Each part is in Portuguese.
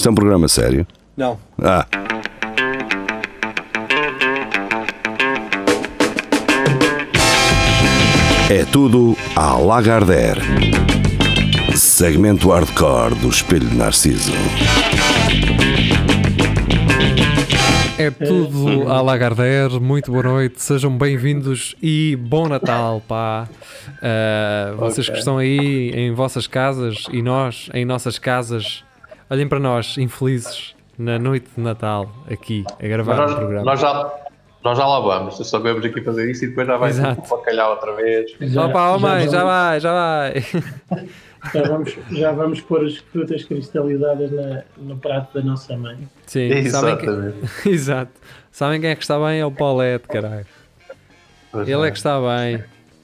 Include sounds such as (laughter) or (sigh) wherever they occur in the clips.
Isto é um programa sério? Não. Ah. É tudo à Lagardère. Segmento hardcore do Espelho de Narciso. É tudo à Lagardère, muito boa noite, sejam bem-vindos e bom Natal, pá. Uh, vocês Ok. que estão aí em vossas casas e nós em nossas casas, olhem para nós, infelizes, na noite de Natal, aqui, a gravar Mas o programa. nós, nós já, nós já lá vamos, só vamos aqui fazer isso e depois já vai Exato. para calhar outra vez. Já, Opa, oh mãe, já vamos, vai, já vai. (laughs) já vamos, já vamos pôr as frutas cristalizadas na, no prato da nossa mãe. Sim, sabem que... Exatamente. (laughs) Exato. Sabem quem é que está bem? É o Paulette, caralho. Pois Ele é é. que está bem.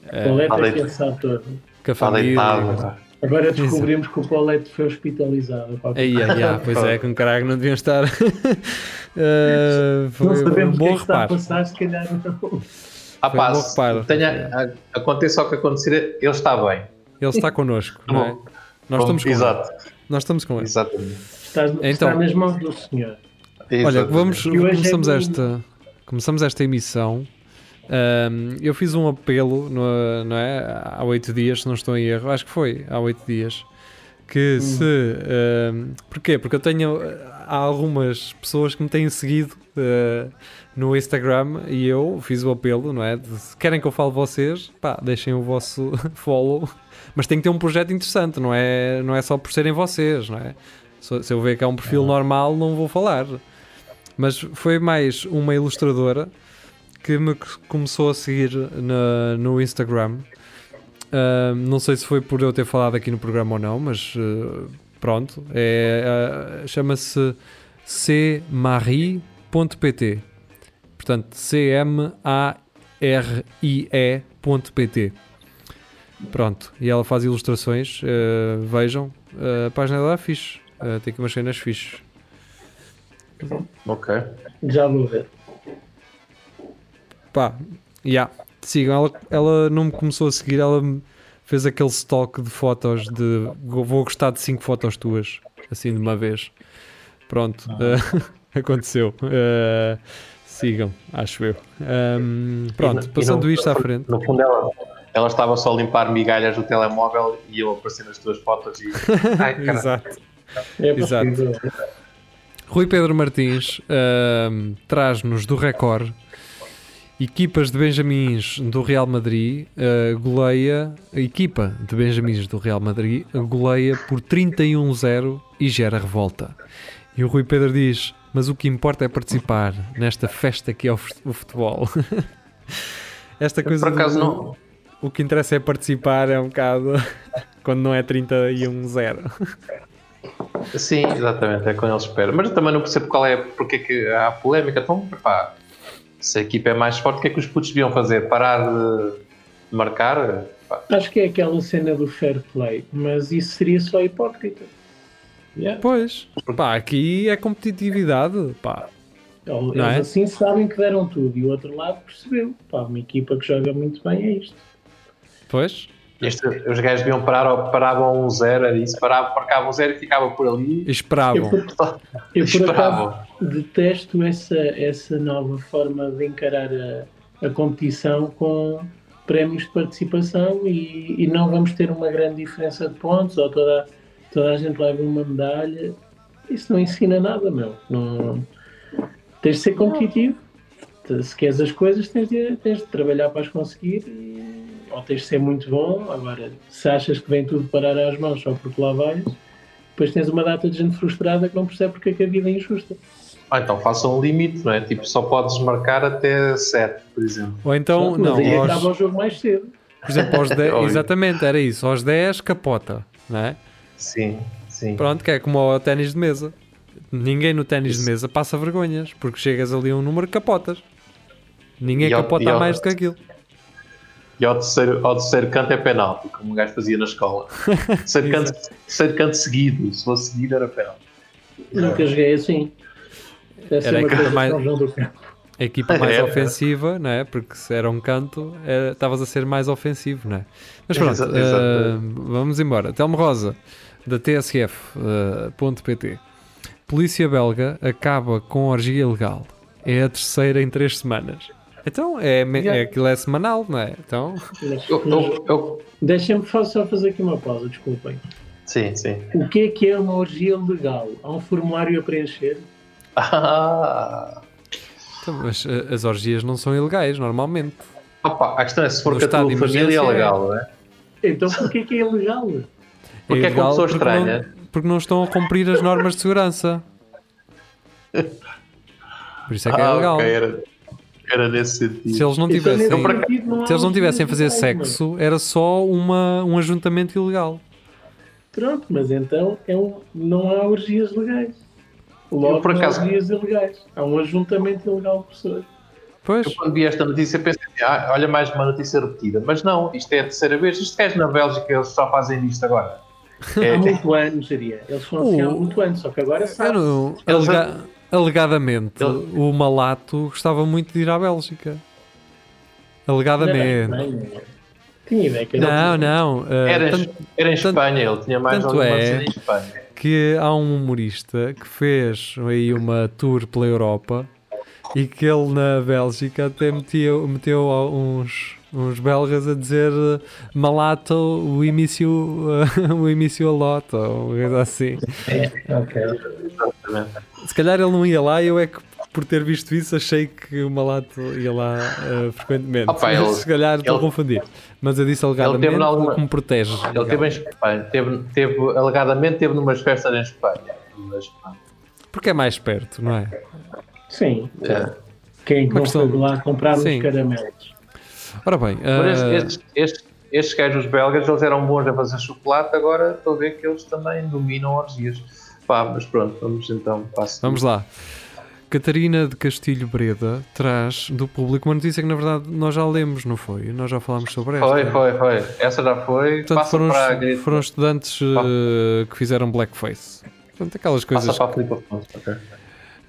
É, Paulette é Além- que ele sabe todo. com a Está família. Agora descobrimos que o Paulette foi hospitalizado. pá. Aí, aí, aí, (laughs) pois é, com caralho, não deviam estar. (laughs) Eh, foi não um sabemos o que bom é que está a passar, se calhar não. (laughs) Ah, um pá, reparo. tenha, a- aconteça o que acontecer, ele está bem. Ele está connosco, não é? Nós estamos com ele. Exato, Nós estamos com ele. exatamente. Estás, Então. está nas mãos do senhor. Olha, Exatamente. vamos, E hoje é começamos, do- esta, começamos esta emissão. Ahm, eu fiz um apelo no, não é? há oito dias, se não estou em erro, acho que foi há oito dias. Que se. ahm, porquê? Porque eu tenho. Há algumas pessoas que me têm seguido ah, no Instagram e eu fiz o apelo, não é? De, se querem que eu fale vocês, pá, deixem o vosso (laughs) follow. Mas tem que ter um projeto interessante, não é, não é só por serem vocês, não é? Se, se eu ver que é um perfil normal, não vou falar. Mas foi mais uma ilustradora que me começou a seguir na- no Instagram. Ah, não sei se foi por eu ter falado aqui no programa ou não, mas ah, pronto. É, ah, Chama-se cmarie.pt. Portanto, C-M-A-R-I-E.pt. Pronto, e ela faz ilustrações. ah, vejam, a página dela é fixe. Ah, tem aqui umas cenas fixes. Ok. Já vou ver. Pá, yeah. sigam. Ela, ela não me começou a seguir, ela fez aquele stock de fotos de vou gostar de 5 fotos tuas, assim de uma vez. Pronto, eh, (laughs) aconteceu. Eh, sigam, acho eu. Ahm, pronto, E no- passando e no- isto à frente. No fundo, ela, ela estava só a limpar migalhas do telemóvel e eu apareci nas tuas fotos e. (laughs) Ai. Exato. É Exato. Rui Pedro Martins ahm, traz-nos do Record equipas de Benjamins do Real Madrid ah, goleia a equipa de Benjamins do Real Madrid goleia por 31-0 e gera revolta. E o Rui Pedro diz: Mas o que importa é participar nesta festa que é o fut- o futebol. (laughs) Esta coisa Por acaso do- não. o que interessa é participar, é um bocado (laughs) quando não é 31-0. Sim, exatamente, é quando ele espera. Mas eu também não percebo qual é, porque é que há polémica. Então, pá, se a equipa é mais forte, o que é que os putos deviam fazer? Parar de marcar? Acho que é aquela cena do fair play, mas isso seria só hipócrita. Yeah. Pois, pá, aqui é competitividade, pá. Eles Não é? assim sabem que deram tudo e o outro lado percebeu. Pá, uma equipa que joga muito bem é isto. Pois, isto, os gajos deviam parar, ou paravam um zero, era isso, paravam, marcavam um zero e ficava por ali. Eu, esperavam. por, eu por acaso Esperavam. detesto essa, essa nova forma de encarar a, a competição com prémios de participação e, e não vamos ter uma grande diferença de pontos ou toda, toda a gente leva uma medalha. Isso não ensina nada, meu. Não, tens de ser competitivo. Se queres as coisas, tens de, tens de trabalhar para as conseguir e- ou tens de ser muito bom. Agora, se achas que vem tudo parar às mãos só porque lá vais, depois tens uma data de gente frustrada que não percebe porque é que a vida é injusta. Ah, então façam um limite, não é? Tipo, só podes marcar até 7, por exemplo. Ou então, Mas não, aí aos- acaba o jogo mais cedo. por exemplo, aos (laughs) 10, Óbvio. exatamente, era isso, aos 10 capota, não é? Sim, sim. Pronto, que é como ao ténis de mesa. Ninguém no ténis de mesa passa vergonhas, porque chegas ali a um número capotas. Ninguém E capota e ao- mais do que aquilo. E ao terceiro, ao terceiro canto é penalti, como o gajo fazia na escola. (laughs) terceiro, canto, terceiro canto seguido, se fosse seguido era penalti. Nunca joguei assim. Deve ser Era uma aquilo coisa mais-. A equipa mais (laughs) Era. ofensiva, não é? Porque se era um canto, estavas a ser mais ofensivo, não é? Mas pronto, Exa- exato. eh, vamos embora. Telmo Rosa, da TSF.pt. Polícia belga acaba com orgia ilegal. É a terceira em três semanas. Então, é, é, aquilo é semanal, não é? Então, Mas- Eu, mas eu, eu- Deixem-me só fazer aqui uma pausa, desculpem. sim, sim. O que é que é uma orgia legal? Há um formulário a preencher? Ah, então, mas eh, as orgias não são ilegais, normalmente. opa, a questão é se for com a tua de família é emergência, legal, não é? Então porquê que é ilegal? Porque é com ilegal pessoa porque estranha. Não, porque não estão a cumprir as normas de segurança. Por isso é que é ah, ilegal. ok, era, era nesse sentido. Se eles não Então, tivessem, não se eles não tivessem a fazer sexo, era só uma, um ajuntamento ilegal. Pronto, mas então é um- não há orgias legais. Logo, Eu, por não acaso- há orgias ilegais. Há um ajuntamento ilegal de pessoas. Pois, Eu quando vi esta notícia pensei, assim, ah, olha mais uma notícia repetida. Mas não, isto é a terceira vez. Isto és na Bélgica, eles só fazem isto agora. (laughs) É, Há muito anos, diria. Eles foram assim há muito anos, só que agora eu sabe. não- Eles- alegadamente, Ele- o Malato gostava muito de ir à Bélgica. Alegadamente. Tinha ideia que Não, não. eh, era, tanto era em tanto- Espanha, ele tinha mais tanto alguma é- em Espanha. que há um humorista que fez aí uma tour pela Europa e que ele na Bélgica até meteu, meteu uns, uns belgas a dizer eh, Malato o início, (laughs) o início a lota, ou coisa assim. Ok. Exatamente. Se calhar ele não ia lá e eu é que por ter visto isso achei que o Malato ia lá eh, frequentemente. Opa, Mas ele- se calhar estou a ele- confundir. Mas eu disse alegadamente teve em alguma- que me protege. Ele teve em Espanha, teve, teve, alegadamente teve numas festas em Espanha. Porque é mais perto, não é? Sim. é. Quem Uma não questão- foi lá comprar Sim. uns caramelos? Ora bem, Mas estes, estes, estes gajos belgas, eles eram bons a fazer chocolate, agora estou a ver que eles também dominam orgias. Pá, mas pronto, vamos então a Vamos lá. Catarina de Castilho Breda traz do público uma notícia que na verdade nós já lemos, não foi? Nós já falámos sobre esta. Foi, foi, foi. Essa já foi. Portanto, passa foram, para foram estudantes eh, que fizeram blackface. Portanto, aquelas coisas. Passa para a Filipe Afonso. ok.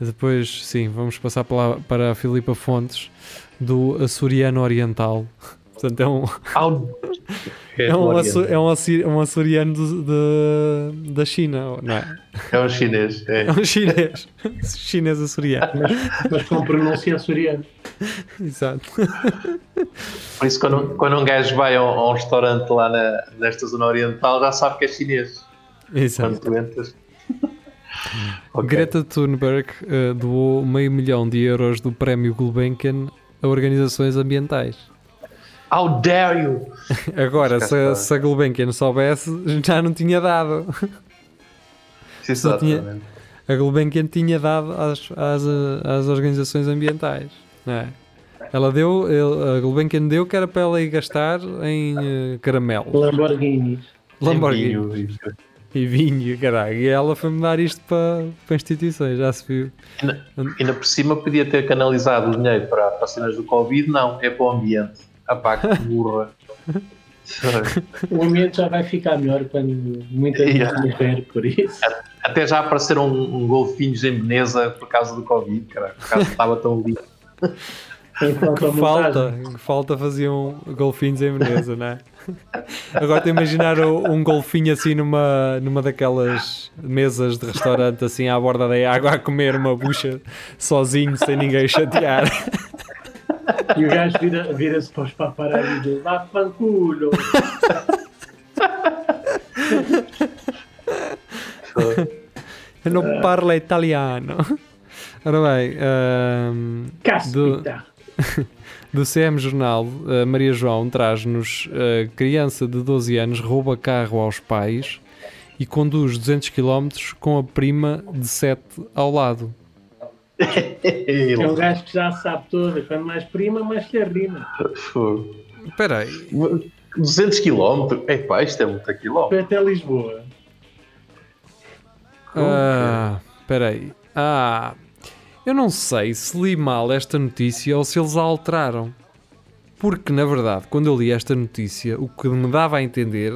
Depois, sim, vamos passar para, para a Filipa Fontes do Açoriano Oriental. Portanto, é um, (laughs) é um, aço- é um, açi- um açoriano do- de- da China, não é? É um chinês. É. É um chinês. (laughs) chinês açoriano. Mas com pronúncia açoriana. Exato. Por isso, quando, quando um gajo vai a um, restaurante lá na, nesta zona oriental, já sabe que é chinês. Exato. Quando tu entras. (laughs) Ok. Greta Thunberg eh, doou meio milhão de euros do prémio Gulbenkian a organizações ambientais. How dare you! (laughs) Agora, se, Esquece, se a Gulbenkian soubesse, já não tinha dado. Só tinha-. A Gulbenkian tinha dado às, às, às organizações ambientais. Não é? Ela deu, a Gulbenkian deu que era para ela ir gastar em eh, caramelos, Lamborghinis. Lamborghini Tem vinho, isso. e vinho, caralho. E ela foi mudar isto para, para instituições, já se viu. Ainda, ainda por cima podia ter canalizado o dinheiro para as vacinas do Covid, não, é para o ambiente. Ah pá, que burra. (laughs) O ambiente já vai ficar melhor quando muita gente Yeah. morrer por isso. Até já apareceram um, um golfinhos em Veneza por causa do Covid, cara, por causa estava tão. Enquanto (laughs) Que a falta, que falta faziam golfinhos em Veneza, não é? (laughs) Agora te imaginar um golfinho assim numa, numa daquelas mesas de restaurante assim à borda da água a comer uma bucha sozinho, sem ninguém chatear. E o gajo vira- vira-se para os paparazzi e diz: Vá fanculo! Eu não parlo italiano. Ora bem, ahm, Caspita! (laughs) do CM Jornal, Maria João traz-nos a criança de 12 anos rouba carro aos pais e conduz 200 km com a prima de 7 ao lado. É um gajo que já sabe toda. Quando mais prima, mais lhe rima. Espera aí, 200 km? Epá, isto é muito quilómetro. Foi até Lisboa. Ah, espera aí. Ah, eu não sei se li mal esta notícia ou se eles a alteraram. Porque, na verdade, quando eu li esta notícia, o que me dava a entender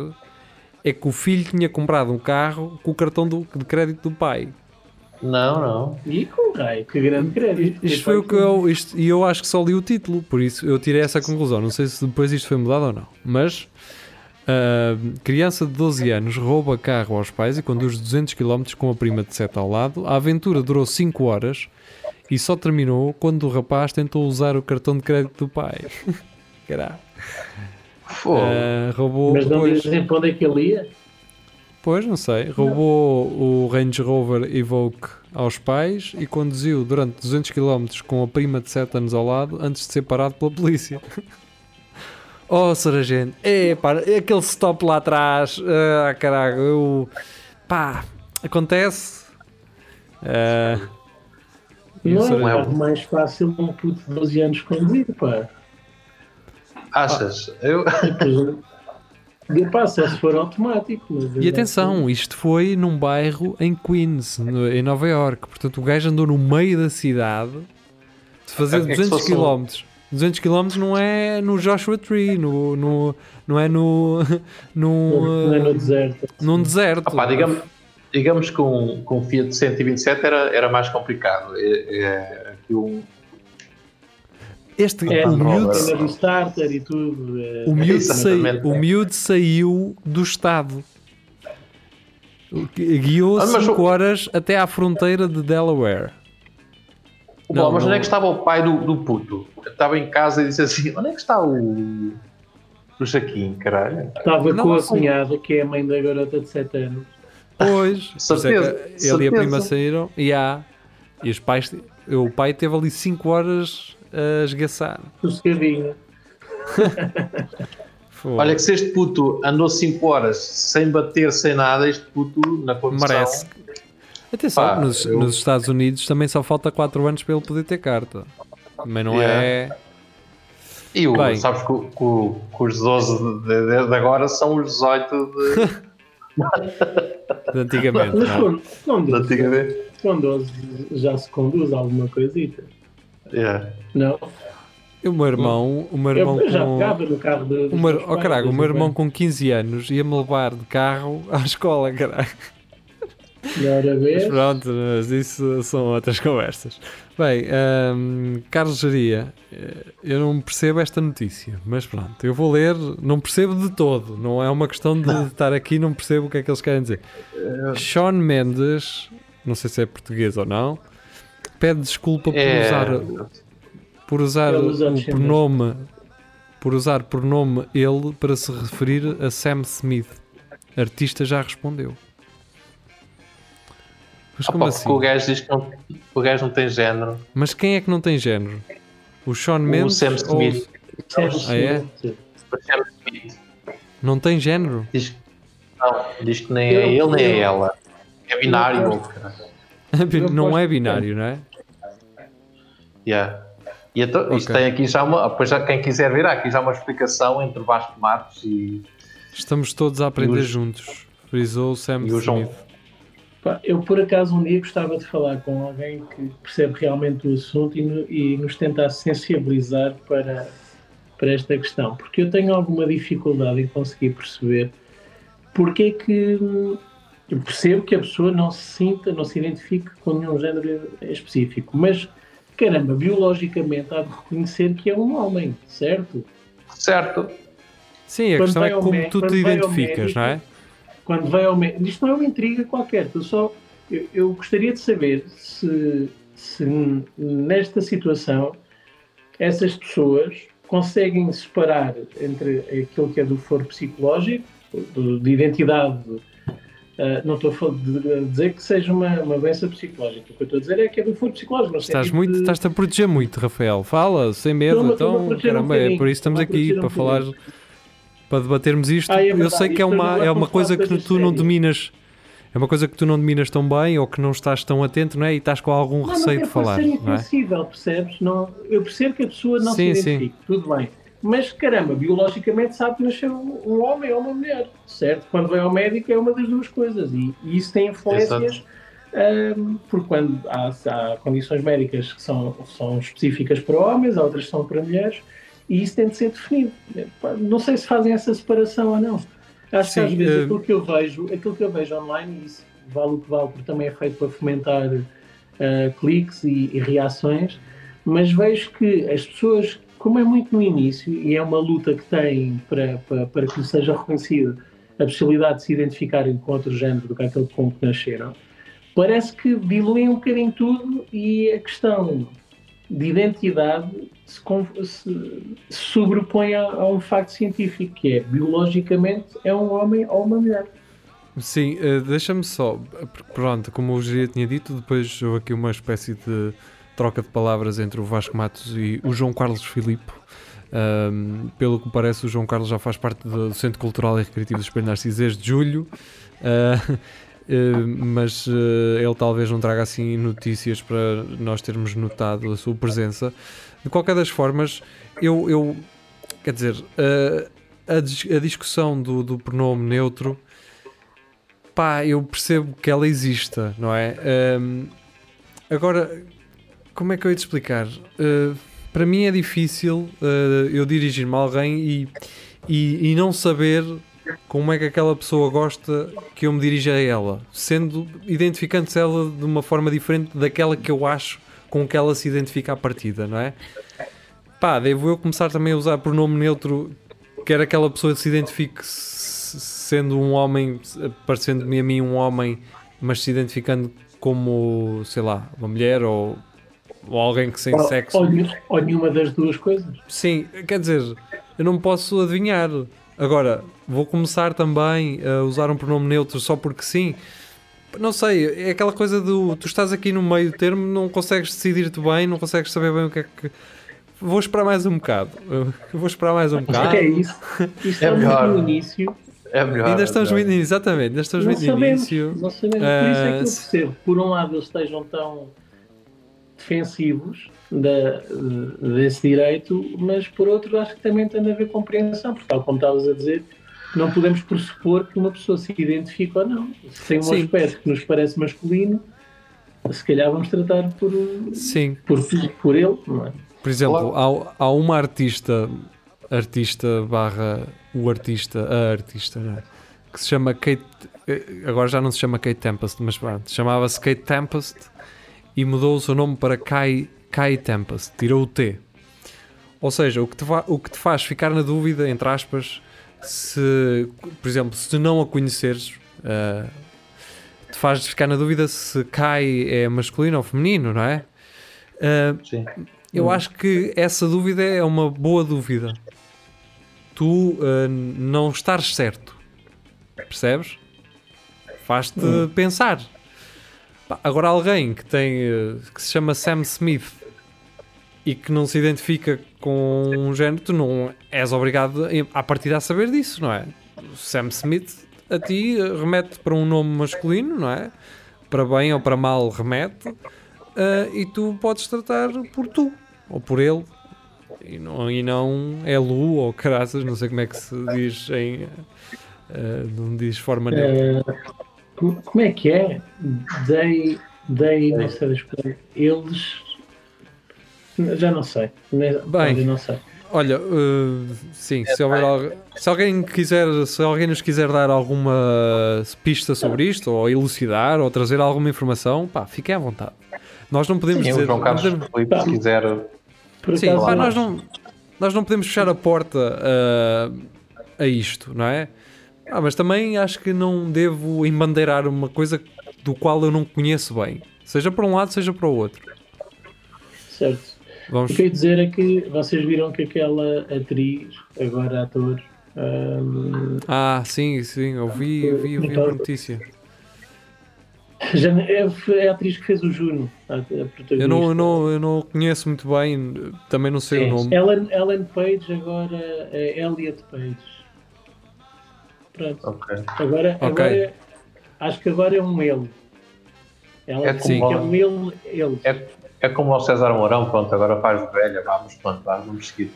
é que o filho tinha comprado um carro com o cartão do- de crédito do pai. Não, não. E com raio, que grande crédito. Isto foi o que eu. Isto, e eu acho que só li o título, por isso eu tirei essa conclusão. Não sei se depois isto foi mudado ou não. Mas Ah, criança de 12 anos rouba carro aos pais e conduz 200 km com a prima de 7 ao lado. A aventura durou 5 horas e só terminou quando o rapaz tentou usar o cartão de crédito do pai. (laughs) Caralho. Ah, roubou. Mas não depois- dizem para onde é que ele ia? Pois, não sei. Roubou o Range Rover Evoque aos pais e conduziu durante 200 km com a prima de 7 anos ao lado antes de ser parado pela polícia. (laughs) oh, sargento. É, pá, aquele stop lá atrás. Ah, caralho, eu. pá, acontece. Ah, e o Não é mais fácil um puto de 12 anos conduzir, pá. Achas? Eu, Depois, (laughs) de se for automático. Mas E atenção, isto foi num bairro em Queens, no- em Nova York. Portanto, o gajo andou no meio da cidade de fazer É que se 200 fosse um- km. 200 km não é no Joshua Tree, no, no- não é no, (laughs) no, Não é no deserto. num deserto. opá, digamos, digamos que um, que um Fiat 127 era, era mais complicado. É, é, aqui um, Este, É, o, miúdo, do starter e tudo. é. o, miúdo sai- Exatamente. o miúdo saiu do estado. Guiou Ah, mas 5 o- horas até à fronteira de Delaware. Bom, Não, mas onde não- é que estava o pai do, do puto? Eu estava em casa e disse assim: onde é que está o, o Jaquim, caralho? Estava Não, com a cunhada, que é a mãe da garota de 7 anos. Pois, (laughs) é Certeza, ele e a prima saíram e há. E os pais, o pai teve ali 5 horas a esgaçar. Sossegadinho. Olha que se este puto andou 5 horas sem bater, sem nada, este puto na condução... merece. Atenção, Pá, nos, eu- nos Estados Unidos também só falta 4 anos para ele poder ter carta. Mas não Yeah. é. E o, Bem. sabes que, que que os 12 de, de- de agora são os 18 de, (laughs) de antigamente. Mas não é? com, com, de 12, antigamente. com 12 já se conduz alguma coisita. Yeah. Não? E O meu irmão, o meu irmão Eu, já com. no carro de. O meu, oh, caralho, o meu irmão com 15 anos ia-me levar de carro à escola, caralho. Mas pronto, mas isso são outras conversas. Bem, hum, Carlos Geria, eh, eu não percebo esta notícia, mas pronto, eu vou ler, não percebo de todo, não é uma questão de (laughs) estar aqui, não percebo o que é que eles querem dizer. Sean Mendes, não sei se é português ou não, pede desculpa por É, usar, por usar o pronome, por usar pronome ele para se referir a Sam Smith. Artista já respondeu. Mas como pá, assim? o gajo diz que não, o gajo não tem género. Mas quem é que não tem género? O Sean O Mendes? Sam ou- Smith. Ah, é? O Sam Smith Não tem género? diz, que- não, diz que nem é ele nem é ela. É binário. (laughs) não é binário, não é? Yeah. E então, isto Ok. tem aqui já uma. Depois, já, quem quiser ver, há aqui já uma explicação entre Vasco Matos e. Estamos todos a aprender os- juntos. Frisou o Sam E o João. Eu, por acaso, um dia gostava de falar com alguém que percebe realmente o assunto e, no- e nos tentar sensibilizar para, para esta questão, porque eu tenho alguma dificuldade em conseguir perceber porque é que hum, eu percebo que a pessoa não se sinta, não se identifique com nenhum género específico, mas caramba, biologicamente há de reconhecer que é um homem, certo? Certo. Sim, a Quando questão é como tu te identificas, médico, não é? quando vai ao médico. Isto não é uma intriga qualquer, eu só. Eu, eu gostaria de saber se, se nesta situação essas pessoas conseguem separar entre aquilo que é do foro psicológico, do- de identidade. Ah, não estou a de- dizer que seja uma, uma doença psicológica. O que eu estou a dizer é que é do foro psicológico. Estás sentido muito, de- estás-te a proteger muito, Rafael. Fala, sem medo. Então, proteger um caramba, é por isso estamos aqui para um falar, para debatermos isto. Ah, é eu sei que é uma, não é é uma coisa que tu não sérias. dominas. É uma coisa que tu não dominas tão bem ou que não estás tão atento, não é? E estás com algum Não, receio não de é para falar, ser não é? insensível, percebes? Não, eu percebo que a pessoa não Sim, se sim. identifique, tudo bem. Mas caramba, biologicamente sabe que nasceu um homem ou uma mulher, certo? Quando vai ao médico é uma das duas coisas e, e isso tem influências, ahm, porque quando há, há condições médicas que são, são específicas para homens, há outras que são para mulheres e isso tem de ser definido. Não sei se fazem essa separação ou não. Acho Sim, que às vezes eh, aquilo que eu vejo, aquilo que eu vejo online, e isso vale o que vale, porque também é feito para fomentar uh, cliques e, e reações, mas vejo que as pessoas como é muito no início e é uma luta que tem para, para, para que lhe seja reconhecida a possibilidade de se identificarem com outro género do que aquele com que nasceram, parece que diluem um bocadinho tudo e a questão de identidade se, se, sobrepõe a, a, um facto científico, que é biologicamente é um homem ou uma mulher. Sim, uh, deixa-me só, pronto, como o Geria tinha dito, depois houve aqui uma espécie de troca de palavras entre o Vasco Matos e o João Carlos Filipe. Um, pelo que parece, o João Carlos já faz parte do Centro Cultural e Recreativo dos Espelho Narciso desde julho. Uh, uh, (laughs) mas uh, ele talvez não traga assim notícias para nós termos notado a sua presença. De qualquer das formas, eu, eu quer dizer, a, a, discussão do, do pronome neutro, pá, eu percebo que ela exista, não é? Agora, como é que eu ia te explicar? Uh, para mim é difícil uh, eu dirigir-me a alguém e, e, e, não saber como é que aquela pessoa gosta que eu me dirija a ela, sendo identificando-se ela de uma forma diferente daquela que eu acho com que ela se identifica à partida, não é? Pá, devo eu começar também a usar pronome neutro, quer aquela pessoa se identifique sendo um homem, parecendo-me a mim um homem, mas se identificando como, sei lá, uma mulher ou ou alguém que sem ou, sexo. Ou, ou, nenhuma das duas coisas. Sim, quer dizer, eu não posso adivinhar. Agora, vou começar também a usar um pronome neutro só porque sim. Não sei, é aquela coisa do tu estás aqui no meio termo, não consegues decidir-te bem, não consegues saber bem o que é que. Vou esperar mais um bocado. (laughs) Vou esperar mais um bocado. O que é isso? Isto é, é melhor. no início. É melhor. Ainda estamos é muito exatamente, ainda estamos não muito sabemos, início. Não sabemos, por isso é que eu ah, percebo. Por um lado, eles estejam tão defensivos da, desse direito, mas por outro acho que também tem a ver com compreensão, porque tal como estavas a dizer, não podemos pressupor que uma pessoa se identifica ou não. Se tem um Sim. aspecto que nos parece masculino, se calhar vamos tratar por, Sim. por, por ele, não é? Por exemplo, há, há uma artista, artista barra o artista, a artista, é? que se chama Kate, eh, agora já não se chama Kate Tempest, mas chamava-se Kate Tempest e mudou o seu nome para Kai, Kai Tempest, tirou o T. Ou seja, o que, te o que te faz ficar na dúvida, entre aspas, se, por exemplo, se não a conheceres, uh, te faz ficar na dúvida se Kai é masculino ou feminino, não é? Uh, Sim. Eu hum. acho que essa dúvida é uma boa dúvida. Tu uh, não estares certo, percebes? Faz-te hum. pensar. Agora alguém que tem eh, que se chama Sam Smith e que não se identifica com um género, tu não és obrigado a partir a saber disso, não é? Sam Smith a ti eh, remete para um nome masculino, não é? Para bem ou para mal remete uh, e tu podes tratar por tu ou por ele e não, e não é Lu ou caraças, não sei como é que se diz em. Uh, não diz forma neutra. Como é que é? Dei, dei não sei Eles. Já não sei. Bem, não sei. Olha, uh, sim, se, houver, se alguém quiser, se alguém nos quiser dar alguma pista sobre isto, ou elucidar, ou trazer alguma informação, pá, fiquem à vontade. Nós não podemos sim, dizer. João Carlos podemos... Felipe, se quiser. Sim, pá, nós, não, nós não podemos fechar a porta a, a isto, não é? Ah, mas também acho que não devo embandeirar uma coisa do qual eu não conheço bem. Seja para um lado, seja para o outro. Certo. Vamos... O que eu ia dizer é que vocês viram que aquela atriz, agora ator. Um... Ah, sim, sim, eu vi, eu vi, eu vi a notícia. Já, é, é, a atriz que fez o Juno, a, a eu, não, eu, não, eu não conheço muito bem, também não sei é, o nome. Ellen, Ellen Page, agora é Elliot Page. Pronto. Okay. Agora, okay. agora acho que agora é um ele. Ela é, como, é um ele, ele. É, é como o César Mourão, pronto, agora faz de velha, vamos, pronto, vamos seguir.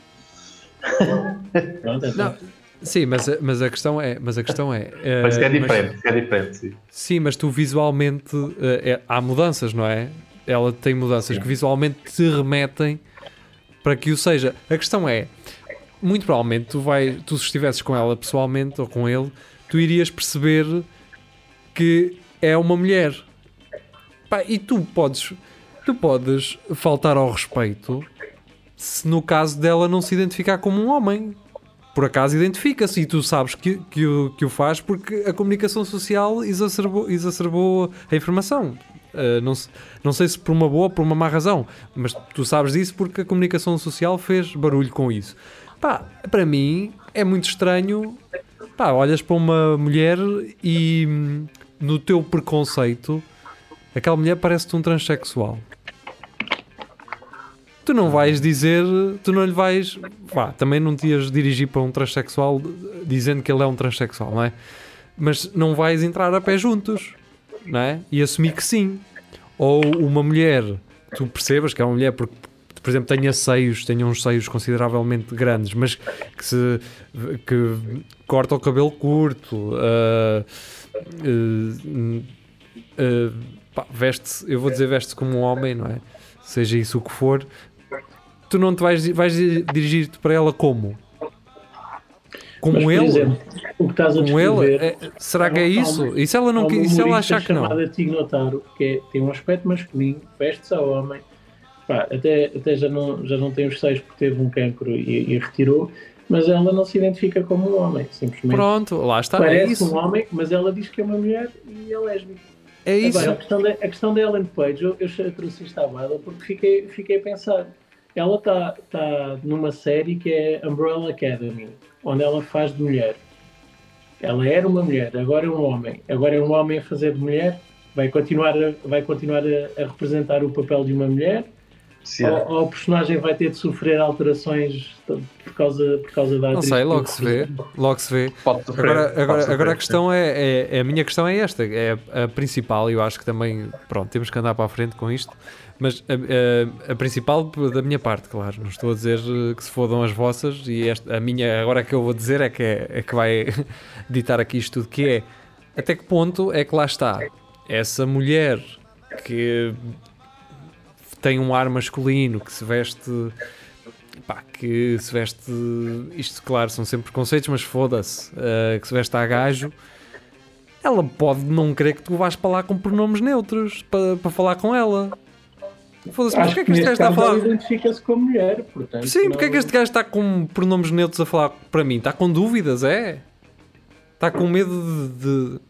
pronto, é não, sim, mas, mas a questão é. Mas a questão é. Mas é diferente, mas, é diferente, sim. Sim, mas tu visualmente é, há mudanças, não é? Ela tem mudanças sim. que visualmente te remetem para que o seja. A questão é, muito provavelmente tu vai, tu se estivesses com ela pessoalmente ou com ele, tu irias perceber que é uma mulher. Pá, e tu podes, tu podes faltar ao respeito se no caso dela não se identificar como um homem. Por acaso identifica-se e tu sabes que, que, o, que o faz porque a comunicação social exacerbou, exacerbou a informação. Uh, não, não sei se por uma boa ou por uma má razão, mas tu sabes disso porque a comunicação social fez barulho com isso. Pá, para mim é muito estranho. Pá, olhas para uma mulher e hum, no teu preconceito aquela mulher parece-te um transexual. Tu não vais dizer, tu não lhe vais, pá, também não te ias dirigir para um transexual dizendo que ele é um transexual, não é? Mas não vais entrar a pé juntos, não é? E assumir que sim. Ou uma mulher, tu percebas que é uma mulher porque, por exemplo, tenha seios, tenha uns seios consideravelmente grandes, mas que se que corta o cabelo curto, ah, ah, pá, veste eu vou dizer veste-se como um homem, não é? Seja isso o que for, tu não te vais, vais dirigir-te para ela como? Como Mas, ele? exemplo, o que estás a como ele? É- será que é uma- isso? E se ela, não, e se ela achar que não? chamada Tignotaro, que é- tem um aspecto masculino, veste-se a homem, pá, até, até já, não, já não tem os seios porque teve um cancro e, e retirou, mas ela não se identifica como um homem, simplesmente Pronto, lá está, é parece isso. um homem, mas ela diz que é uma mulher e é lésbica. É isso. Agora, a questão, da, a questão da Ellen Page, eu, eu trouxe isto à baila porque fiquei, fiquei a pensar. Ela está tá numa série que é Umbrella Academy, onde ela faz de mulher. Ela era uma mulher, agora é um homem. Agora é um homem a fazer de mulher. Vai continuar a, vai continuar a, a representar o papel de uma mulher? Ou, ou o personagem vai ter de sofrer alterações por causa, por causa da Não sei, logo se vê. Logo se vê. Pode sofrer, Agora, pode agora, sofrer, agora a questão é, é, é- A minha questão é esta. É a principal, e eu acho que também. Pronto, temos que andar para a frente com isto. Mas a, a- a principal da minha parte, claro. Não estou a dizer eh, que se fodam as vossas. E esta, a minha, agora que eu vou dizer, é que, é, é que vai (laughs) ditar aqui isto tudo. Que é até que ponto é que lá está essa mulher que tem um ar masculino, que se veste. Pá, que se veste. Isto, claro, são sempre preconceitos, mas foda-se. eh, que se veste a gajo. Ela pode não querer que tu vás para lá com pronomes neutros para, para falar com ela. Foda-se, mas porquê é que este gajo está a falar? identifica-se como mulher, portanto. Sim, porque é que não- este gajo está com pronomes neutros a falar para mim? Está com dúvidas, é? Está com medo de. de-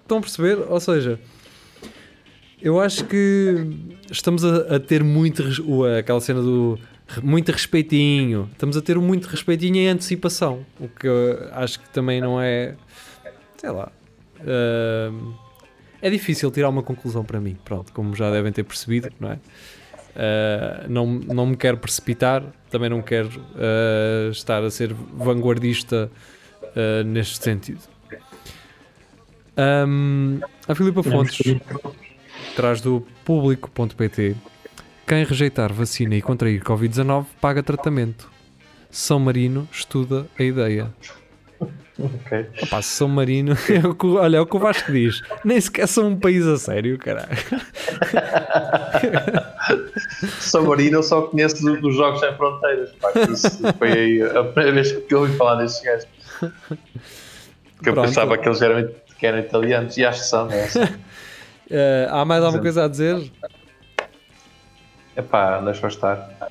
Estão a perceber? Ou seja, eu acho que estamos a, a ter muito. o- aquela cena do. Muito respeitinho. Estamos a ter muito respeitinho em antecipação. O que eu acho que também não é. Sei lá. Ahm, é difícil tirar uma conclusão para mim. Pronto, como já devem ter percebido, não é? Uh, não, não me quero precipitar, também não quero uh, estar a ser vanguardista uh, neste sentido. Um, a Filipa Fontes traz do público.pt quem rejeitar vacina e contrair Covid-19 paga tratamento. São Marino estuda a ideia. Ok. Opa, São Marino, (laughs) é o que- olha, é o que o Vasco diz. Nem sequer são um país a sério, caralho. (laughs) São Marino eu só conheço do- dos Jogos Sem Fronteiras. Pá, foi aí a primeira vez que eu ouvi falar destes gajos. Que eu Pronto. pensava que eles eram, que eram italianos e acho que são. É assim. (laughs) Uh, há mais alguma coisa a dizer? Epá, deixa eu estar.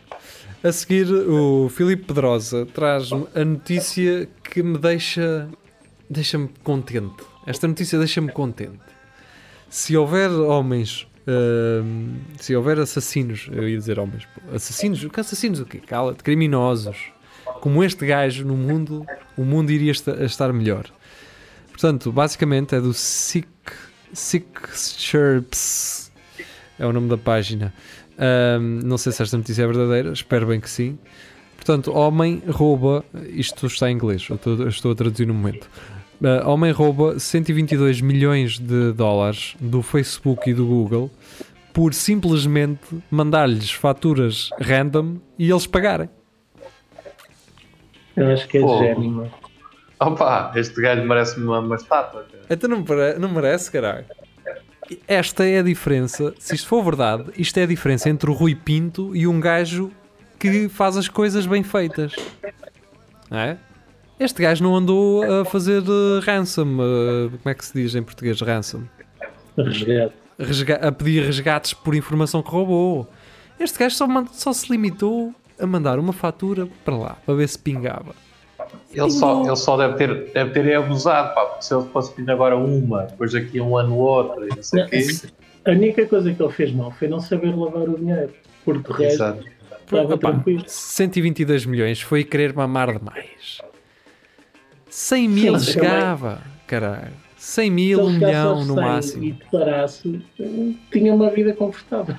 A seguir, o Filipe Pedrosa traz a notícia que me deixa deixa-me contente. Esta notícia deixa-me contente. Se houver homens, hum, se houver assassinos, eu ia dizer homens, assassinos, que assassinos o quê? Cala-te, criminosos, como este gajo no mundo, o mundo iria esta- estar melhor. Portanto, basicamente é do Sick, Sick Sherps, é o nome da página. Ahm, não sei se esta notícia é verdadeira, espero bem que sim. Portanto, homem rouba, isto está em inglês, eu estou, eu estou a traduzir no momento. Ah, homem rouba 122 milhões de dólares do Facebook e do Google por simplesmente mandar-lhes faturas random e eles pagarem. Eu acho que é de gênio. Opa, este gajo merece uma, uma estátua. cara. Então não, não merece, caralho. Esta é a diferença, se isto for verdade, isto é a diferença entre o Rui Pinto e um gajo que faz as coisas bem feitas. Não é? Este gajo não andou a fazer eh, ransom, eh, como é que se diz em português ransom? Resgate. Resga- a pedir resgates por informação que roubou. Este gajo só, só se limitou a mandar uma fatura para lá, para ver se pingava. Ele só, ele só deve ter, deve ter abusado, pá, porque se ele fosse pedir agora uma, depois daqui a um ano outra, e não sei o quê. A única coisa que ele fez mal foi não saber lavar o dinheiro. Porque de resto, Exato. estava Opa, tranquilo. 122 milhões foi querer mamar demais. 100 mil Sim, chegava, caralho. 100 Se mil, um ele chegasse milhão aos no 100 máximo. E declarasse, tinha uma vida confortável.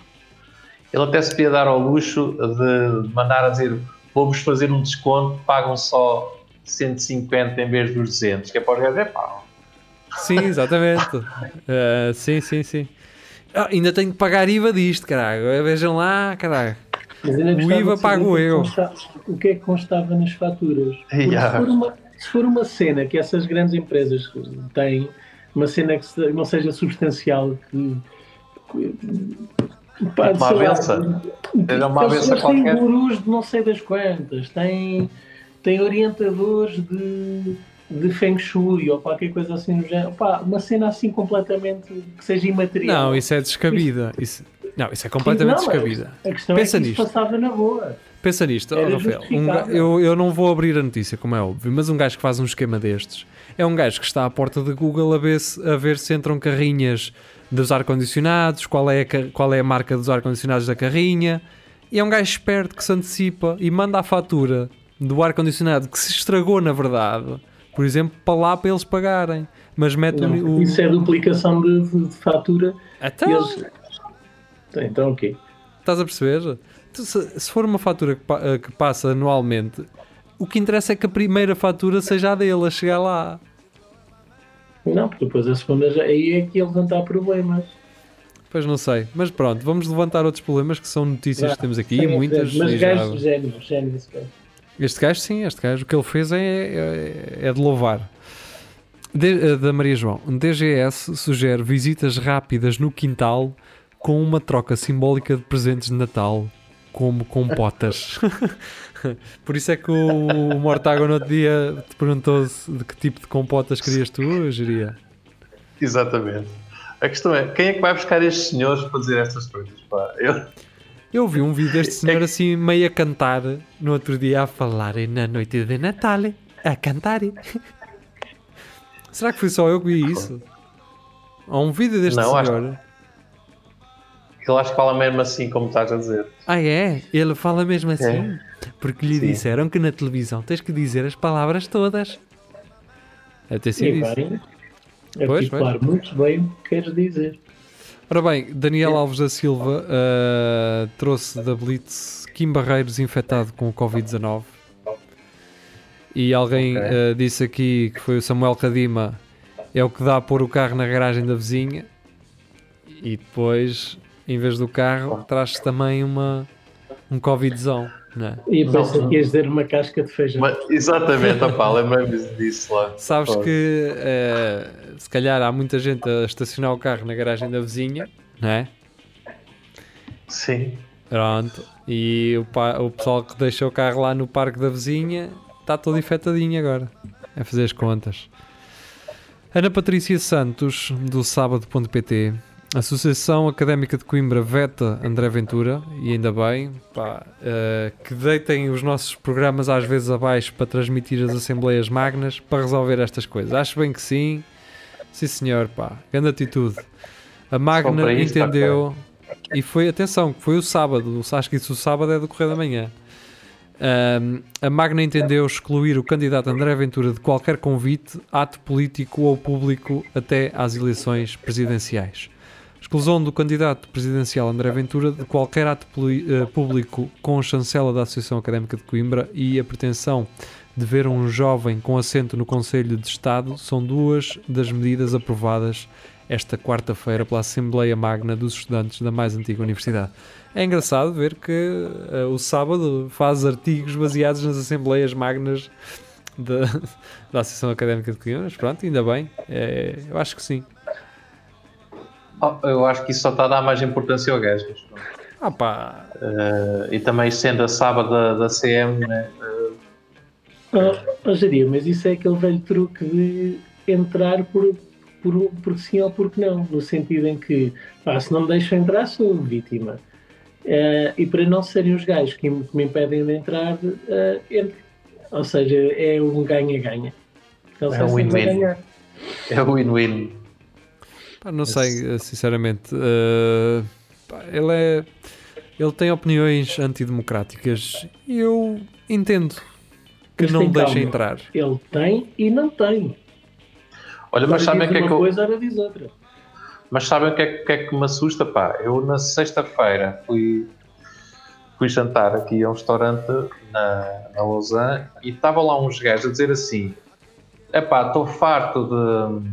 Ele até se podia dar ao luxo de mandar a dizer vamos fazer um desconto, pagam só 150 em vez dos 200, que é para o gajo, é pá, Sim, exatamente. Uh, (laughs) sim, sim, sim. Ah, ainda tenho que pagar IVA disto, caralho. Vejam lá, caralho. O IVA pago é eu. O que é que constava nas faturas? (laughs) Yeah. se, for uma, se for uma cena que essas grandes empresas têm, uma cena que se- não seja substancial, que. que pá, Uma sei lá, avença. Era uma avença qualquer. gurus de não sei das quantas, têm, têm orientadores de, de Feng Shui ou qualquer coisa assim no género. Pá, uma cena assim completamente que seja imaterial. Não, isso é descabida. Isso, não, isso é completamente Não, descabida. A questão Pensa é que nisto. passava na boa. Pensa nisto, oh, Rafael. um eu, eu não vou abrir a notícia, como é óbvio, mas um gajo que faz um esquema destes é um gajo que está à porta de Google a ver se, a ver se entram carrinhas dos ar-condicionados, qual, é a qual é a marca dos ar-condicionados da carrinha. E é um gajo esperto que se antecipa e manda a fatura do ar-condicionado que se estragou, na verdade, por exemplo, para lá para eles pagarem. Mas mete o- o. Isso é duplicação de, de- fatura. Então, E eles... Então, ok. Estás a perceber? Se, se for uma fatura que, pa- eh, que passa anualmente, o que interessa é que a primeira fatura seja a dele a chegar lá. Não, porque depois a segunda já, aí é que ia levantar problemas. Pois não sei. Mas pronto, vamos levantar outros problemas que são notícias Já, que temos aqui, muitas. Mas e já- esse gajo. Este gajo, sim, este gajo, o que ele fez é, é, é de louvar. De- eh, da Maria João, DGS sugere visitas rápidas no quintal com uma troca simbólica de presentes de Natal, como compotas. (laughs) Por isso é que o Mortágua no outro dia te perguntou se de que tipo de compotas querias tu, eu diria. Exatamente. A questão é, quem é que vai buscar estes senhores para dizer estas coisas? Pá? Eu, Eu vi um vídeo deste senhor assim meio a cantar no outro dia a falar na noite de Natal, a cantar. (laughs) Será que fui só eu que vi isso? Há um vídeo deste Não, acho- senhor. ele acho que fala mesmo assim como estás a dizer. Ah é? Ele fala mesmo assim? É. Porque lhe Sim. disseram que na televisão tens que dizer as palavras todas. E bem, Pois, articular muito bem o que queres dizer. Ora bem, Daniel Alves da Silva ah, trouxe da Blitz Kim Barreiros infectado com o Covid-19. E alguém Ok. ah, disse aqui que foi o Samuel Cadima, é o que dá a pôr o carro na garagem da vizinha. E depois, em vez do carro, traz também uma, um Covid-zão. Não é? E pensei Não. que ias dizer uma casca de feijão. Mas, exatamente, opá, lembrei-me disso lá. Sabes Pode. que eh, se calhar há muita gente a estacionar o carro na garagem da vizinha, não é? Sim. Pronto. E o, o pessoal que deixa o carro lá no parque da vizinha está todo infectadinho agora. É fazer as contas. Ana Patrícia Santos, do sábado.pt. Associação Académica de Coimbra veta André Ventura, e ainda bem, pá, eh, que deitem os nossos programas às vezes abaixo para transmitir as Assembleias Magnas para resolver estas coisas. Acho bem que sim, sim senhor, pá, grande atitude. A Magna isto, entendeu, e foi, atenção, que foi o sábado, acho que isso o sábado é do Correio da Manhã. Ahm, a Magna entendeu excluir o candidato André Ventura de qualquer convite, ato político ou público até às eleições presidenciais. Exclusão do candidato presidencial André Ventura de qualquer ato eh, público com chancela da Associação Académica de Coimbra e a pretensão de ver um jovem com assento no Conselho de Estado são duas das medidas aprovadas esta quarta-feira pela Assembleia Magna dos Estudantes da mais antiga universidade. É engraçado ver que eh, o sábado faz artigos baseados nas Assembleias Magnas da, (laughs) da Associação Académica de Coimbra, pronto, ainda bem, É, eu acho que sim. Oh, eu acho que isso só está a dar mais importância ao gajo. Ah pá, Eh, e também sendo a sábado da, da CM, né? eh, Oh, oh, Jaria, mas isso é aquele velho truque de entrar por, por, por sim ou porque não, no sentido em que pá, se não me deixam entrar sou vítima. Eh, e para não serem os gajos que me, que me impedem de entrar, entre. Ou seja, é um ganha-ganha. Ele É sai um win-win. É o win-win. Pá, não sei, sinceramente. eh, pá, ele é. Ele tem opiniões antidemocráticas e eu entendo que Mas não me deixa calma. entrar. Ele tem e não tem. Olha, mas sabem o que é uma que eu. coisa, ora diz outra. Mas sabem o que é, que- é que me assusta? Pá, eu na sexta-feira fui, fui jantar aqui a um restaurante na, na Lausanne e estava lá uns gajos a dizer assim: epá, estou farto de,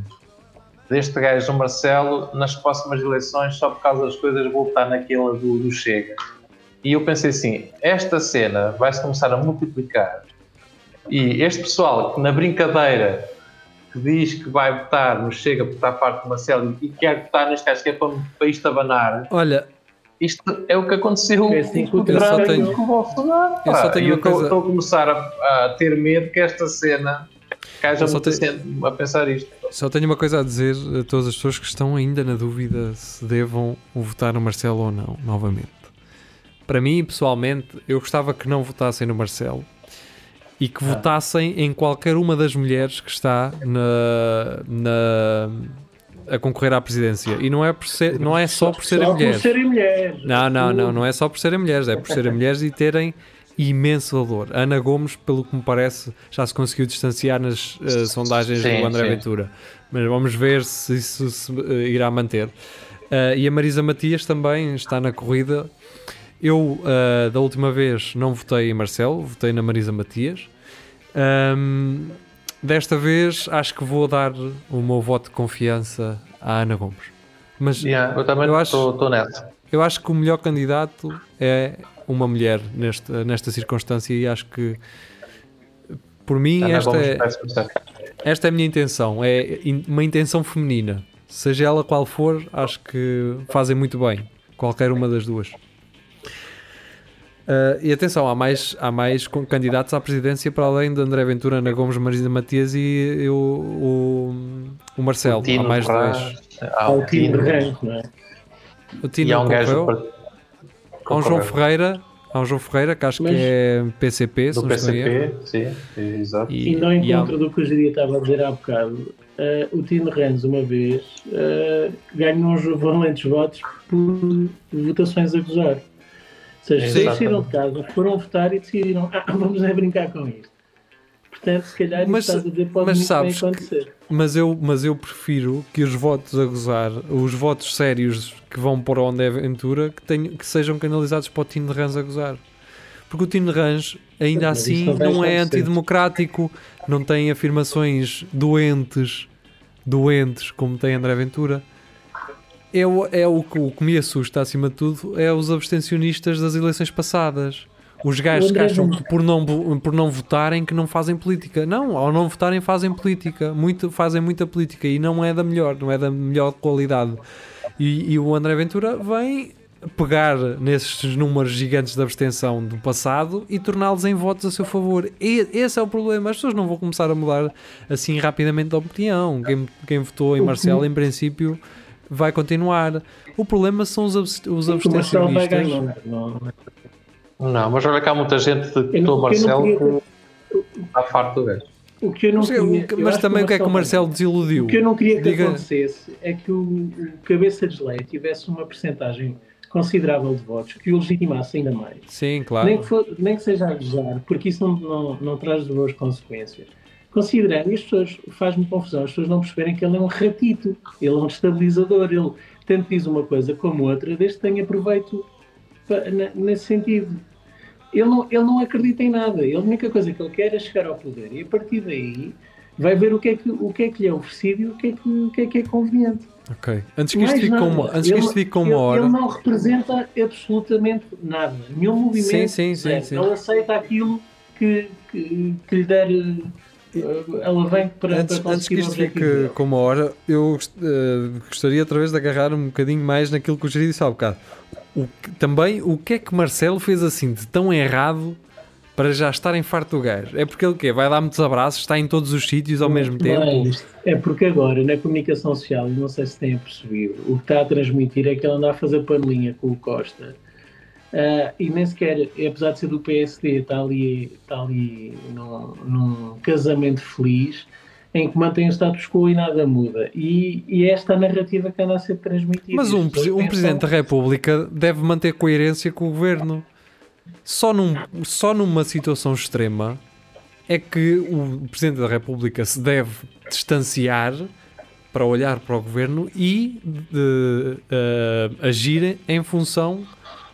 deste gajo, o Marcelo, nas próximas eleições, só por causa das coisas, vou votar naquela do, do Chega. E eu pensei assim: esta cena vai-se começar a multiplicar e este pessoal que na brincadeira que diz que vai votar no Chega por estar parte do Marcelo e quer votar neste caso que é para, para isto abanar, Olha, isto é o que aconteceu É assim que o com Eu só Trump tenho- e com o Bolsonaro. eu só tenho E uma estou- coisa- estou a começar a, a ter medo que esta cena Eu só muita tenho- a pensar isto. só tenho uma coisa a dizer a todas as pessoas que estão ainda na dúvida se devam votar no Marcelo ou não, novamente. Para mim, pessoalmente, eu gostava que não votassem no Marcelo e que votassem em qualquer uma das mulheres que está na, na- a concorrer à presidência. E não é, por ser- não é só por serem Só mulheres. por serem mulheres. Não, não, não, não é só por serem mulheres, é por serem mulheres e terem imenso valor. Ana Gomes, pelo que me parece, já se conseguiu distanciar nas eh, sondagens Sim, do André sim. Ventura. Mas vamos ver se isso se eh, irá manter. Eh, e a Marisa Matias também está na corrida. Eu, da última vez, não votei em Marcelo, votei na Marisa Matias. Ahm, desta vez, acho que vou dar o meu voto de confiança à Ana Gomes. Mas Yeah, eu também estou nessa. eu acho que o melhor candidato é uma mulher nesta, nesta circunstância e acho que por mim Ana esta é, esta é a minha intenção, é uma intenção feminina. Seja ela qual for, acho que fazem muito bem, qualquer uma das duas. Ah, e atenção, há mais, há mais candidatos à presidência para além de André Ventura, Ana Gomes, Marisa Matias e eu, o, o Marcelo. Tino há mais Ferraz, dois. há o o Tino, rango, não é? O Tino e há um gajo concorreu. do Há um João. Ferreira, há um João Ferreira que acho Mas- que é PCP, se do não. PCP, sim, exato. E, Indo ao e há- encontro do que o Jeria estava a dizer há bocado, eh, o Tino Renz, uma vez, eh, ganhou uns valentes votos por votações a gozar. Ou seja, Sim. saíram de casa, foram votar e decidiram, ah, vamos é brincar com isto. Portanto, se calhar Mas- isso estás a dizer pode mas muito sabes bem que- acontecer. mas, eu, mas eu prefiro que os votos a gozar, os votos sérios que vão para onde é Ventura, que, tenham, que sejam canalizados para o Tino de Rãs a gozar. Porque o Tino de Rãs, ainda Mas assim, não é antidemocrático, não tem afirmações doentes, doentes, como tem André Ventura. É o, é o, que- o que me assusta, acima de tudo, é os abstencionistas das eleições passadas. Os gajos que acham que por não, por não votarem que não fazem política. Não, ao não votarem fazem política. Muito, fazem muita política e não é da melhor, não é da melhor qualidade. E, e o André Ventura vem pegar nesses números gigantes de abstenção do passado e torná-los em votos a seu favor. E esse é o problema. As pessoas não vão começar a mudar assim rapidamente de opinião. Quem, quem votou em Marcelo, em princípio, vai continuar. O problema são os, abs- os abstencionistas. Não, mas olha que há muita gente votou não- Marcelo que está farto do gajo. o que eu não Mas, queria, eu mas também o que é que o Marcelo desiludiu? O que eu não queria que Diga- acontecesse é que o, cabeça de lei tivesse uma percentagem considerável de votos que o legitimasse ainda mais. Sim, claro. Nem, que for- nem que seja a gozar, porque isso não, não, não traz boas consequências. Considerando, e as pessoas, faz-me confusão, as pessoas não perceberem que ele é um ratito, ele é um estabilizador, ele tanto diz uma coisa como outra, desde que tenha proveito pa- na- nesse sentido. Ele não, ele não acredita em nada, ele, a única coisa que ele quer é chegar ao poder e a partir daí vai ver o que é que, o que, é, que lhe é oferecido e o que é que, o que, é, que é conveniente. Ok. Antes que isto fique nada. uma, antes que Ele- isto fique ele, hora. Ele não representa absolutamente nada. Nenhum movimento. Sim, sim, sim, zero. sim. Ele aceita aquilo que, que, que lhe der uh, alavanque para, Antes, para antes que isto fique com uma hora, eu eh, gostaria outra vez de agarrar um bocadinho mais naquilo que o Geri disse há bocado. O que- também, o que é que Marcelo fez assim de tão errado para já estar em farto do gajo? É porque ele quê? Vai dar muitos abraços, está em todos os sítios ao mesmo tempo? Mas é porque agora, na comunicação social, e não sei se têm percebido, o que está a transmitir é que ele anda a fazer panelinha com o Costa Ah, e nem sequer, apesar de ser do PSD, está ali, está ali num, num casamento feliz em que mantém o status quo e nada muda. E, e é esta narrativa que anda a ser transmitida. Mas um, um Presidente da República deve manter coerência com o governo. Só, num, só numa situação extrema é que o Presidente da República se deve distanciar para olhar para o governo e de, eh, agir em função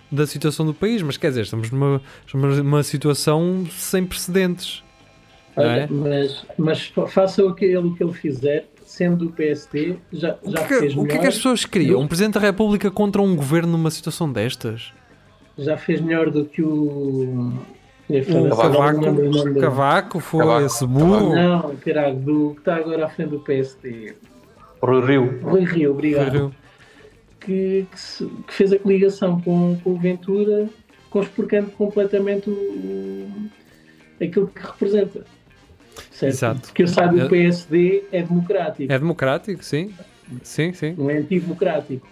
da situação do país. Mas quer dizer, estamos numa, estamos numa situação sem precedentes. Olha, é? mas, mas fa- faça o que ele, o que ele fizer, sendo do PSD, já, O já que, é que- fez o que é que melhor, as pessoas queriam? Um Presidente da República contra um governo numa situação destas? já fez melhor do que o. O Cavaco, o o dele. Cavaco foi Cavaco, esse burro. Não, caralho, do que está agora à frente do PSD. Rui Rio. Rui Rio, obrigado. Foi- Que, que se- que fez a coligação com, com o Ventura, conspurcando completamente o, o- aquilo que representa. Certo? Exato. Porque eu saiba, É- o PSD é democrático, É democrático, sim. Sim, sim. não é antidemocrático.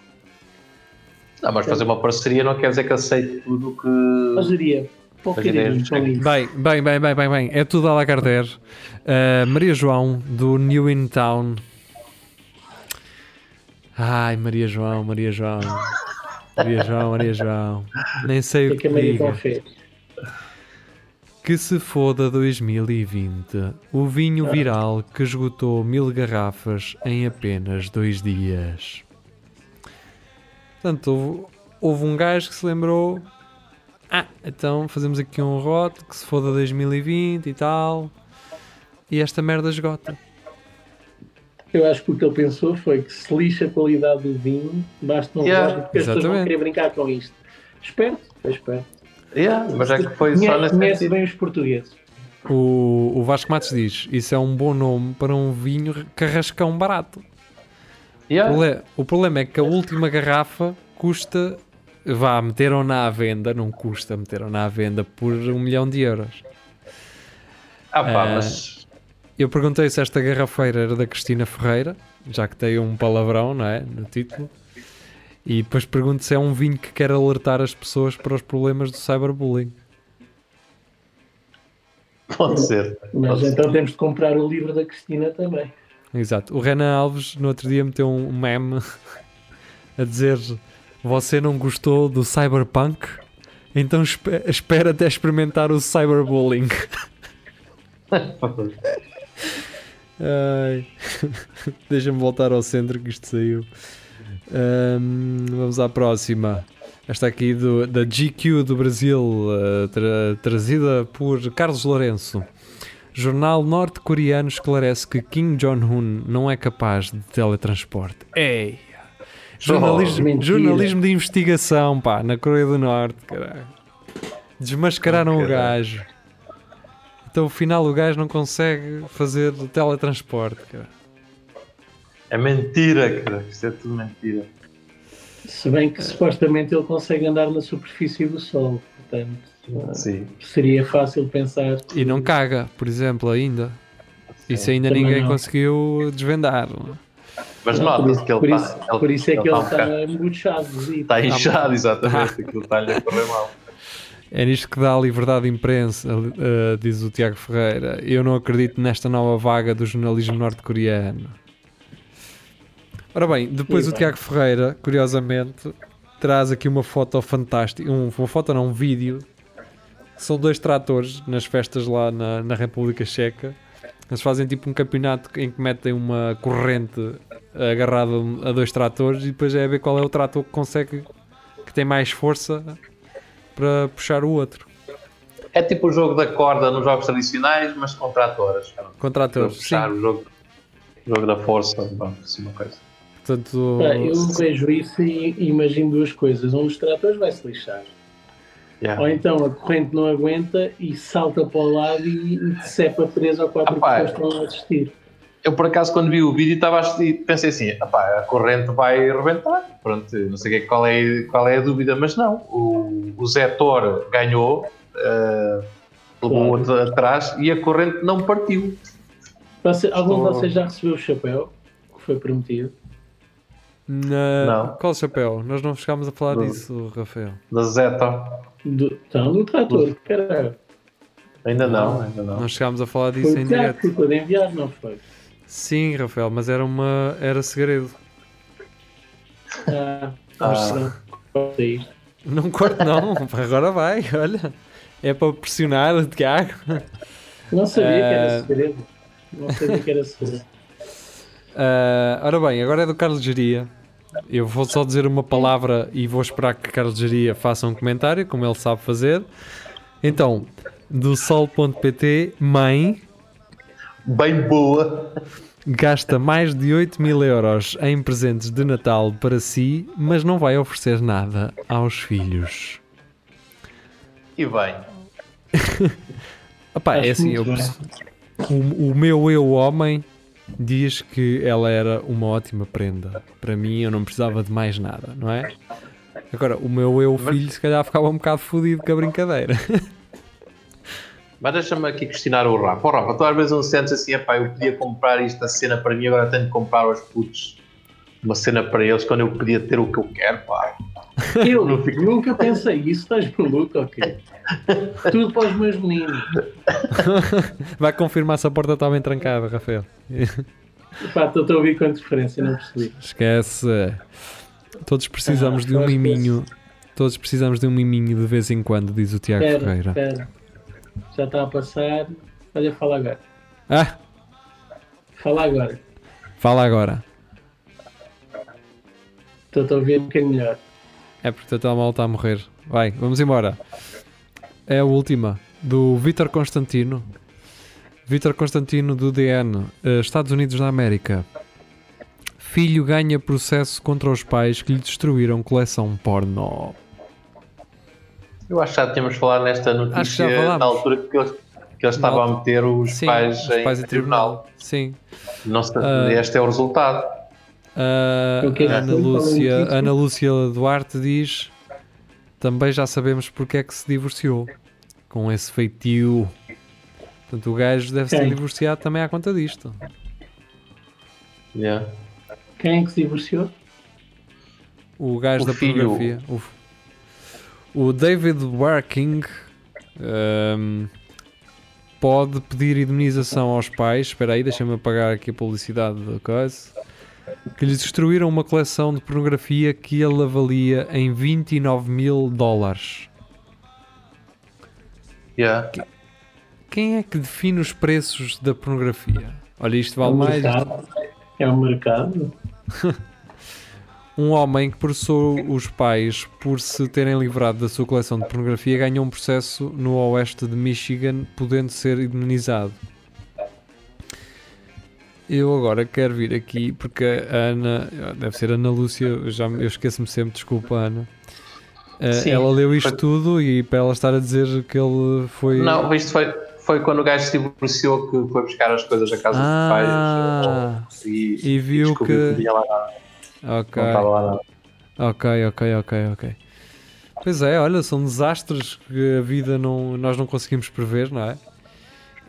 Não, mas fazer uma parceria não quer dizer que aceite tudo o que. Isso. Bem, bem, bem, bem, bem, bem. É tudo a Lagardère. Uh, Maria João, do New In Town. Ai, Maria João, Maria João. Maria João, Maria João. Nem sei O o que é que que a Maria João fez? Que se foda 2020. O vinho viral que esgotou mil garrafas em apenas dois dias. Portanto, houve, houve um gajo que se lembrou. Ah, então fazemos aqui um rote que se foda 2020 e tal. E esta merda esgota. Eu acho que o que ele pensou foi que se lixa a qualidade do vinho, basta um Yeah. rótulo, porque as pessoas vão querer brincar com isto. Esperto, é esperto. Yeah, mas é que foi só nesse conhece bem os portugueses. O, o Vasco Matos diz: Isso é um bom nome para um vinho carrascão barato. O Yeah. prole- O problema é que a última garrafa custa. Vá, meteram-na à venda, não custa, meteram-na à venda por um milhão de euros. Ah, pá, Eh, mas. Eu perguntei se esta garrafeira era da Cristina Ferreira, já que tem um palavrão, não é? No título. E depois pergunto se é um vinho que quer alertar as pessoas para os problemas do cyberbullying. Pode ser. Mas Pode ser. então temos de comprar o livro da Cristina também. Exato. O Renan Alves no outro dia meteu um meme (laughs) a dizer: Você não gostou do cyberpunk? Então espe- espera até experimentar o cyberbullying. (laughs) (laughs) Deixa-me voltar ao centro que isto saiu. Ahm, vamos à próxima. Esta aqui do, da GQ do Brasil, eh, tra- trazida por Carlos Lourenço. Jornal norte-coreano esclarece que Kim Jong-un não é capaz de teletransporte. Ei! Jornalismo, mentira. jornalismo de investigação, pá, na Coreia do Norte, caralho. Desmascararam Oh, o caralho. gajo. Então, afinal, o gajo não consegue fazer teletransporte, cara. É mentira, cara. Isto é tudo mentira. Se bem que supostamente ele consegue andar na superfície do Sol. Portanto, Sim. seria fácil pensar. que- E não caga, por exemplo, ainda. Isso ainda ninguém não. conseguiu desvendar. Mas nota-se isso, que ele por está. isso- por isso é que ele um está embuchado. e- Está inchado, exatamente. Aquilo está-lhe a correr mal. (laughs) É nisto que dá a liberdade de imprensa, eh, diz o Tiago Ferreira. Eu não acredito nesta nova vaga do jornalismo norte-coreano. Ora bem, depois E o bem. Tiago Ferreira, curiosamente, traz aqui uma foto fantástica, um- uma foto não, um vídeo. São dois tratores nas festas lá na, na República Checa. Eles fazem tipo um campeonato em que metem uma corrente agarrada a dois tratores e depois é a ver qual é o trator que consegue, que tem mais força para puxar o outro. É tipo o jogo da corda nos jogos tradicionais, mas com tratoras. Para Com tratores, sim. puxar o jogo, o jogo da força. Pronto, assim uma coisa. Portanto, Pá, eu vejo isso e imagino duas coisas. Um dos tratores vai se lixar. Yeah. Ou então a corrente não aguenta e salta para o lado e, e decepa três ou quatro Ah, pá. pessoas que estão a assistir. Eu, por acaso, quando vi o vídeo, estava pensei assim: "Epá, a corrente vai rebentar. Pronto, não sei que- qual é, qual é a dúvida, mas não. O, o Zé Thor ganhou, eh, levou o Claro. outro atrás e a corrente não partiu. Você, algum de Estou- vocês já recebeu o chapéu que foi prometido? Na... Não. Qual chapéu? Nós não chegámos a falar Não. disso, Rafael. Da Zeta. Do, então, do trator, caralho. Ainda não, ainda não. Nós chegámos a falar Foi disso o em direto. que ficou de enviar, não foi? Sim, Rafael, mas era uma. era segredo. Ah, Ah. ah. Não corto não, agora vai, olha. É para pressionar o Tiago. Não sabia que Ah. era segredo. Não sabia que era segredo. Ah, ora bem, agora é do Carlos Geria. Eu vou só dizer uma palavra e vou esperar que Carlos Geria faça um comentário, como ele sabe fazer. Então, do sol.pt, mãe Bem boa. gasta mais de 8 mil euros em presentes de Natal para si, mas não vai oferecer nada aos filhos. E bem. (laughs) Epá, é assim, eu, o, o meu eu homem diz que ela era uma ótima prenda. Para mim eu não precisava de mais nada, não é? Agora, o meu eu filho se calhar ficava um bocado fodido com a brincadeira. Mas deixa-me aqui questionar o Rafa. Oh, Rafa, tu às vezes não sentes assim, epá, eu podia comprar isto, a cena para mim, agora tenho de comprar aos putos uma cena para eles, quando eu podia ter o que eu quero, pá. (laughs) Eu Não fico- nunca pensei isso, estás maluco, ok? Tudo para os meus meninos. (laughs) Vai confirmar se a porta está bem trancada, Rafael. Pá, estou a ouvir com interferência, não percebi. Esquece. Todos precisamos Ah, de um miminho. Todos precisamos de um miminho de vez em quando, diz o Tiago Espera, Ferreira. espera. Já está a passar. Olha, fala agora. Ah, Fala agora. fala agora. Estou a ouvir um bocadinho melhor. É porque o teu mal está a morrer. Vai, vamos embora. É a última, do Vítor Constantino. Vítor Constantino, do DN, eh, Estados Unidos da América. Filho ganha processo contra os pais que lhe destruíram coleção porno. Eu acho que já tínhamos falado nesta notícia na altura que eles, que eles estavam a meter os Sim, pais, os em, pais em tribunal. Sim. Não sei, Ah. este é o resultado. Ah, Ana, Lúcia? Ana Lúcia Duarte diz: também já sabemos porque é que se divorciou. Com esse feitio. Portanto, o gajo deve ser divorciado também à conta disto. Yeah. Quem é que se divorciou? O gajo O da filho. pornografia. O, o David Working ahm, pode pedir indemnização aos pais. Espera aí, deixa-me apagar aqui a publicidade da coisa. Que lhes destruíram uma coleção de pornografia que ele avalia em 29 mil dólares. Yeah. Quem é que define os preços da pornografia? Olha, isto É vale o mais. mercado. É o mercado. (laughs) Um homem que processou os pais por se terem livrado da sua coleção de pornografia ganhou um processo no oeste de Michigan, podendo ser indemnizado. Eu agora quero vir aqui porque a Ana, deve ser Ana Lúcia, eu, já, eu esqueço-me sempre, desculpa Ana. Eh, Sim, ela leu isto foi- tudo e para ela estar a dizer que ele foi. Não, isto foi, foi quando o gajo se divorciou que foi buscar as coisas à casa Ah, dos pais e, e viu descobriu que- tinha lá nada, ok. não estava lá nada. Ok, ok, ok, ok. Pois é, olha, são desastres que a vida não, nós não conseguimos prever, não é?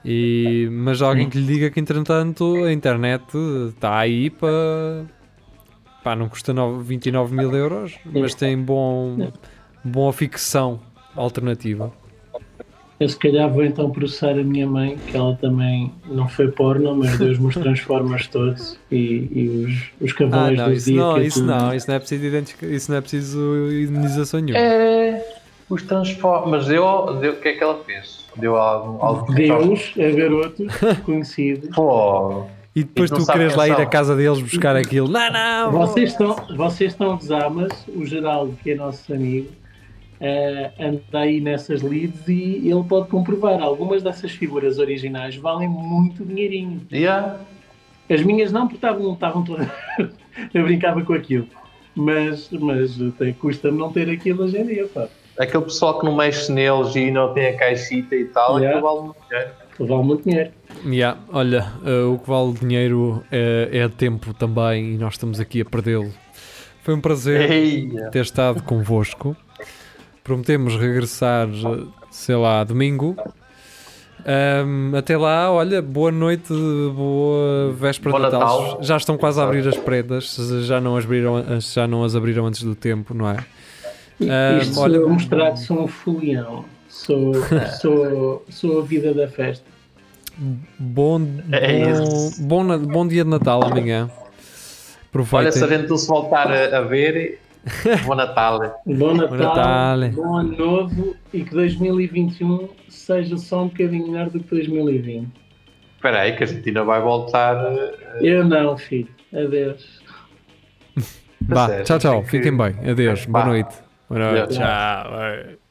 E, mas alguém que lhe diga que entretanto a internet está aí para pá, não custa nove- 29 mil euros, mas tem bom, boa ficção alternativa. Eu se calhar vou então processar a minha mãe, que ela também não foi porno, mas deu-me os Transformers todos e, e os, os Ah, cavalos não, do isso não, que isso tudo. não, isso não é preciso isso não é preciso indenização nenhuma. É, os transforma. Mas deu, deu, o que é que ela fez? Deu algo. algo Deus a garotos conhecidos. (laughs) Pô, E depois E tu tu queres lá ir à casa deles buscar aquilo. Não, não! Vocês estão, vocês estão a gozar, mas o Geraldo, que é nosso amigo, eh, anda aí nessas leads e ele pode comprovar. Algumas dessas figuras originais valem muito dinheirinho. yeah. As minhas não, porque estavam, estavam todas. (laughs) eu brincava com aquilo. Mas, mas tem, custa-me não ter aquilo hoje em dia, pá. Aquele pessoal que não mexe neles e não tem a caixita e tal, Yeah. aquilo vale muito dinheiro. Vale muito dinheiro. Yeah, olha, eh, o que vale dinheiro é, é tempo também e nós estamos aqui a perdê-lo. Foi um prazer Eia. ter estado convosco. Prometemos regressar, eh, sei lá, domingo. Ahm, até lá, olha, boa noite, boa véspera Bom de Natal. Natal. Já estão quase a abrir as prendas, se já não as abriram, já não as abriram antes do tempo, não é? Ah, Isto olha- sou mostrar que sou um folião. Sou, (laughs) sou, sou a vida da festa. Bom, É bom, isso. bom, bom dia de Natal amanhã. Olha, se a Aproveitem. gente não se voltar a, a ver, bom Natal. (laughs) Bom Natal, Natal. bom ano novo e que 2021 seja só um bocadinho melhor do que 2020. Espera aí, que a gente ainda vai voltar. eh, Eu não, filho. Adeus. É, tchau, tchau. Fiquem bem. Adeus. Boa Vá. noite. Boa noite. Adeus. Tchau.